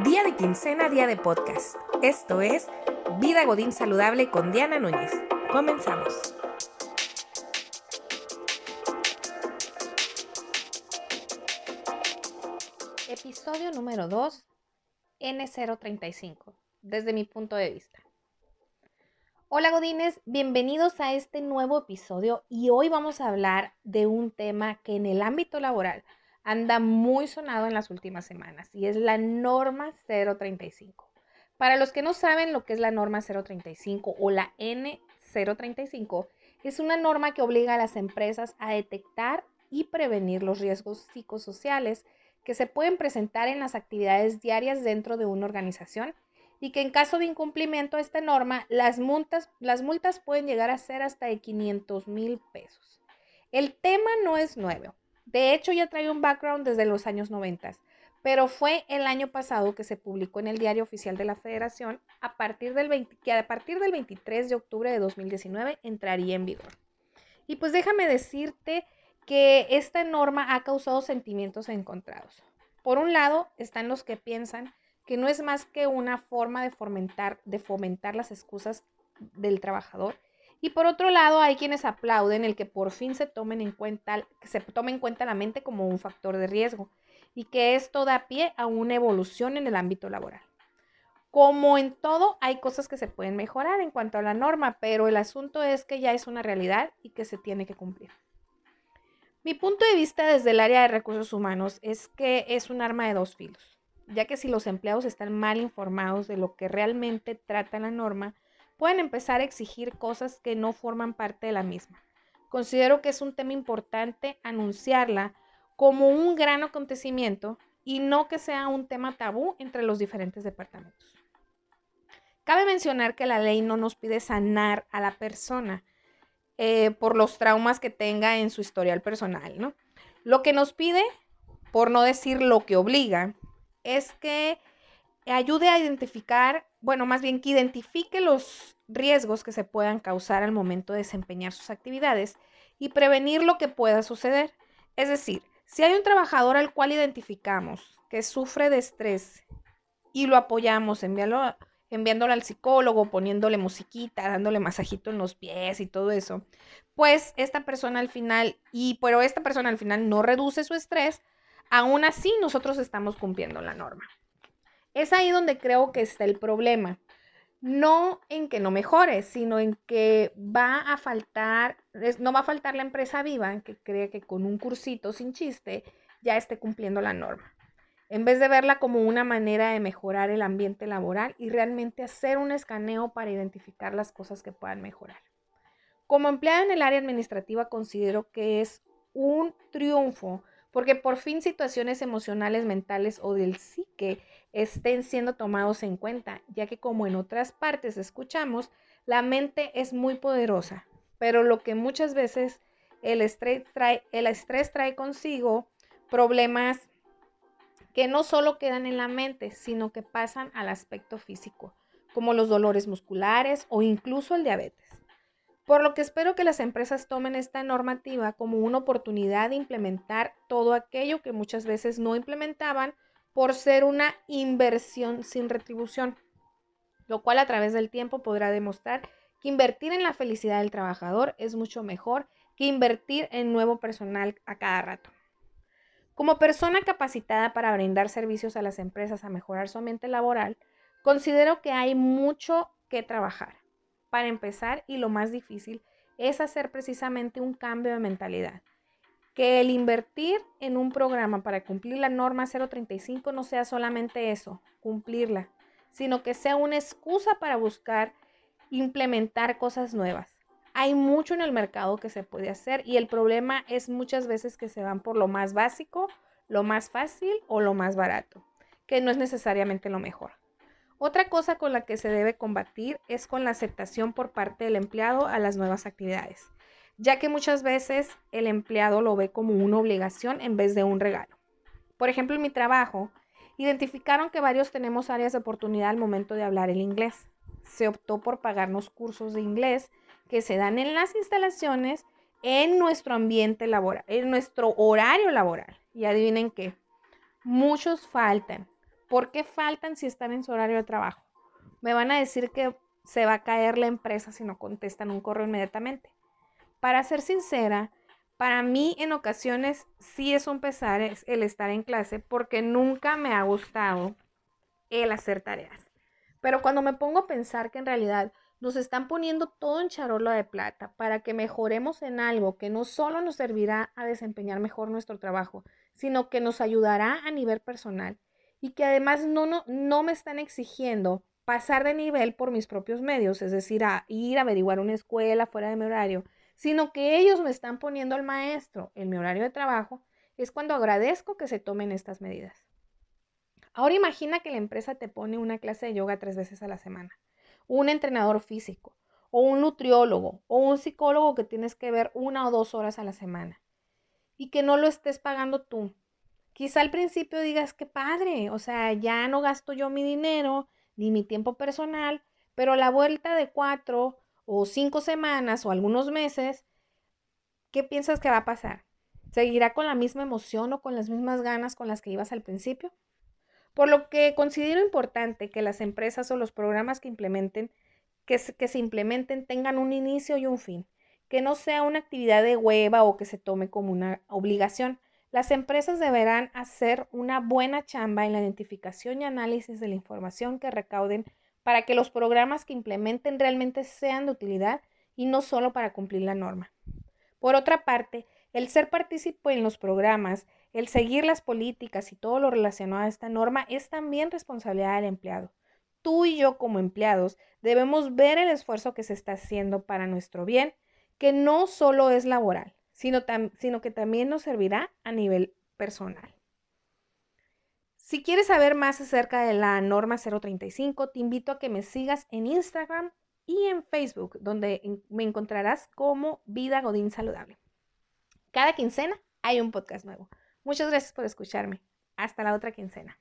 Día de quincena, día de podcast. Esto es Vida Godín Saludable con Diana Núñez. Comenzamos. Episodio número 2, N035, desde mi punto de vista. Hola Godines, bienvenidos a este nuevo episodio y hoy vamos a hablar de un tema que en el ámbito laboral anda muy sonado en las últimas semanas y es la norma 035. Para los que no saben lo que es la norma 035 o la N035, es una norma que obliga a las empresas a detectar y prevenir los riesgos psicosociales que se pueden presentar en las actividades diarias dentro de una organización y que en caso de incumplimiento de esta norma, las multas, las multas pueden llegar a ser hasta de 500 mil pesos. El tema no es nuevo. De hecho, ya trae un background desde los años 90, pero fue el año pasado que se publicó en el Diario Oficial de la Federación a partir del que a partir del 23 de octubre de 2019 entraría en vigor. Y pues déjame decirte que esta norma ha causado sentimientos encontrados. Por un lado, están los que piensan que no es más que una forma de fomentar, de fomentar las excusas del trabajador y por otro lado, hay quienes aplauden el que por fin se tomen en cuenta, se tome en cuenta la mente como un factor de riesgo y que esto da pie a una evolución en el ámbito laboral. Como en todo, hay cosas que se pueden mejorar en cuanto a la norma, pero el asunto es que ya es una realidad y que se tiene que cumplir. Mi punto de vista desde el área de recursos humanos es que es un arma de dos filos, ya que si los empleados están mal informados de lo que realmente trata la norma, pueden empezar a exigir cosas que no forman parte de la misma. Considero que es un tema importante anunciarla como un gran acontecimiento y no que sea un tema tabú entre los diferentes departamentos. Cabe mencionar que la ley no nos pide sanar a la persona eh, por los traumas que tenga en su historial personal, ¿no? Lo que nos pide, por no decir lo que obliga, es que ayude a identificar, bueno, más bien que identifique los riesgos que se puedan causar al momento de desempeñar sus actividades y prevenir lo que pueda suceder. Es decir, si hay un trabajador al cual identificamos que sufre de estrés y lo apoyamos enviándolo, enviándolo al psicólogo, poniéndole musiquita, dándole masajito en los pies y todo eso, pues esta persona al final, y pero esta persona al final no reduce su estrés, aún así nosotros estamos cumpliendo la norma. Es ahí donde creo que está el problema. No en que no mejore, sino en que va a faltar, no va a faltar la empresa viva que cree que con un cursito sin chiste ya esté cumpliendo la norma. En vez de verla como una manera de mejorar el ambiente laboral y realmente hacer un escaneo para identificar las cosas que puedan mejorar. Como empleada en el área administrativa considero que es un triunfo porque por fin situaciones emocionales, mentales o del psique estén siendo tomados en cuenta, ya que como en otras partes escuchamos, la mente es muy poderosa, pero lo que muchas veces el estrés trae, el estrés trae consigo problemas que no solo quedan en la mente, sino que pasan al aspecto físico, como los dolores musculares o incluso el diabetes. Por lo que espero que las empresas tomen esta normativa como una oportunidad de implementar todo aquello que muchas veces no implementaban por ser una inversión sin retribución, lo cual a través del tiempo podrá demostrar que invertir en la felicidad del trabajador es mucho mejor que invertir en nuevo personal a cada rato. Como persona capacitada para brindar servicios a las empresas a mejorar su ambiente laboral, considero que hay mucho que trabajar para empezar y lo más difícil es hacer precisamente un cambio de mentalidad. Que el invertir en un programa para cumplir la norma 035 no sea solamente eso, cumplirla, sino que sea una excusa para buscar implementar cosas nuevas. Hay mucho en el mercado que se puede hacer y el problema es muchas veces que se van por lo más básico, lo más fácil o lo más barato, que no es necesariamente lo mejor. Otra cosa con la que se debe combatir es con la aceptación por parte del empleado a las nuevas actividades, ya que muchas veces el empleado lo ve como una obligación en vez de un regalo. Por ejemplo, en mi trabajo, identificaron que varios tenemos áreas de oportunidad al momento de hablar el inglés. Se optó por pagarnos cursos de inglés que se dan en las instalaciones en nuestro ambiente laboral, en nuestro horario laboral. Y adivinen qué, muchos faltan ¿Por qué faltan si están en su horario de trabajo? Me van a decir que se va a caer la empresa si no contestan un correo inmediatamente. Para ser sincera, para mí en ocasiones sí es un pesar el estar en clase porque nunca me ha gustado el hacer tareas. Pero cuando me pongo a pensar que en realidad nos están poniendo todo en charola de plata para que mejoremos en algo que no solo nos servirá a desempeñar mejor nuestro trabajo, sino que nos ayudará a nivel personal y que además no, no, no me están exigiendo pasar de nivel por mis propios medios, es decir, a ir a averiguar una escuela fuera de mi horario, sino que ellos me están poniendo al maestro en mi horario de trabajo, es cuando agradezco que se tomen estas medidas. Ahora imagina que la empresa te pone una clase de yoga tres veces a la semana, un entrenador físico, o un nutriólogo, o un psicólogo que tienes que ver una o dos horas a la semana, y que no lo estés pagando tú, Quizá al principio digas que padre, o sea, ya no gasto yo mi dinero ni mi tiempo personal, pero la vuelta de cuatro o cinco semanas o algunos meses, ¿qué piensas que va a pasar? ¿Seguirá con la misma emoción o con las mismas ganas con las que ibas al principio? Por lo que considero importante que las empresas o los programas que implementen, que se implementen tengan un inicio y un fin, que no sea una actividad de hueva o que se tome como una obligación, las empresas deberán hacer una buena chamba en la identificación y análisis de la información que recauden para que los programas que implementen realmente sean de utilidad y no solo para cumplir la norma. Por otra parte, el ser partícipe en los programas, el seguir las políticas y todo lo relacionado a esta norma es también responsabilidad del empleado. Tú y yo como empleados debemos ver el esfuerzo que se está haciendo para nuestro bien, que no solo es laboral, sino, que también nos servirá a nivel personal. Si quieres saber más acerca de la norma 035, te invito a que me sigas en Instagram y en Facebook, donde me encontrarás como Vida Godín Saludable. Cada quincena hay un podcast nuevo. Muchas gracias por escucharme. Hasta la otra quincena.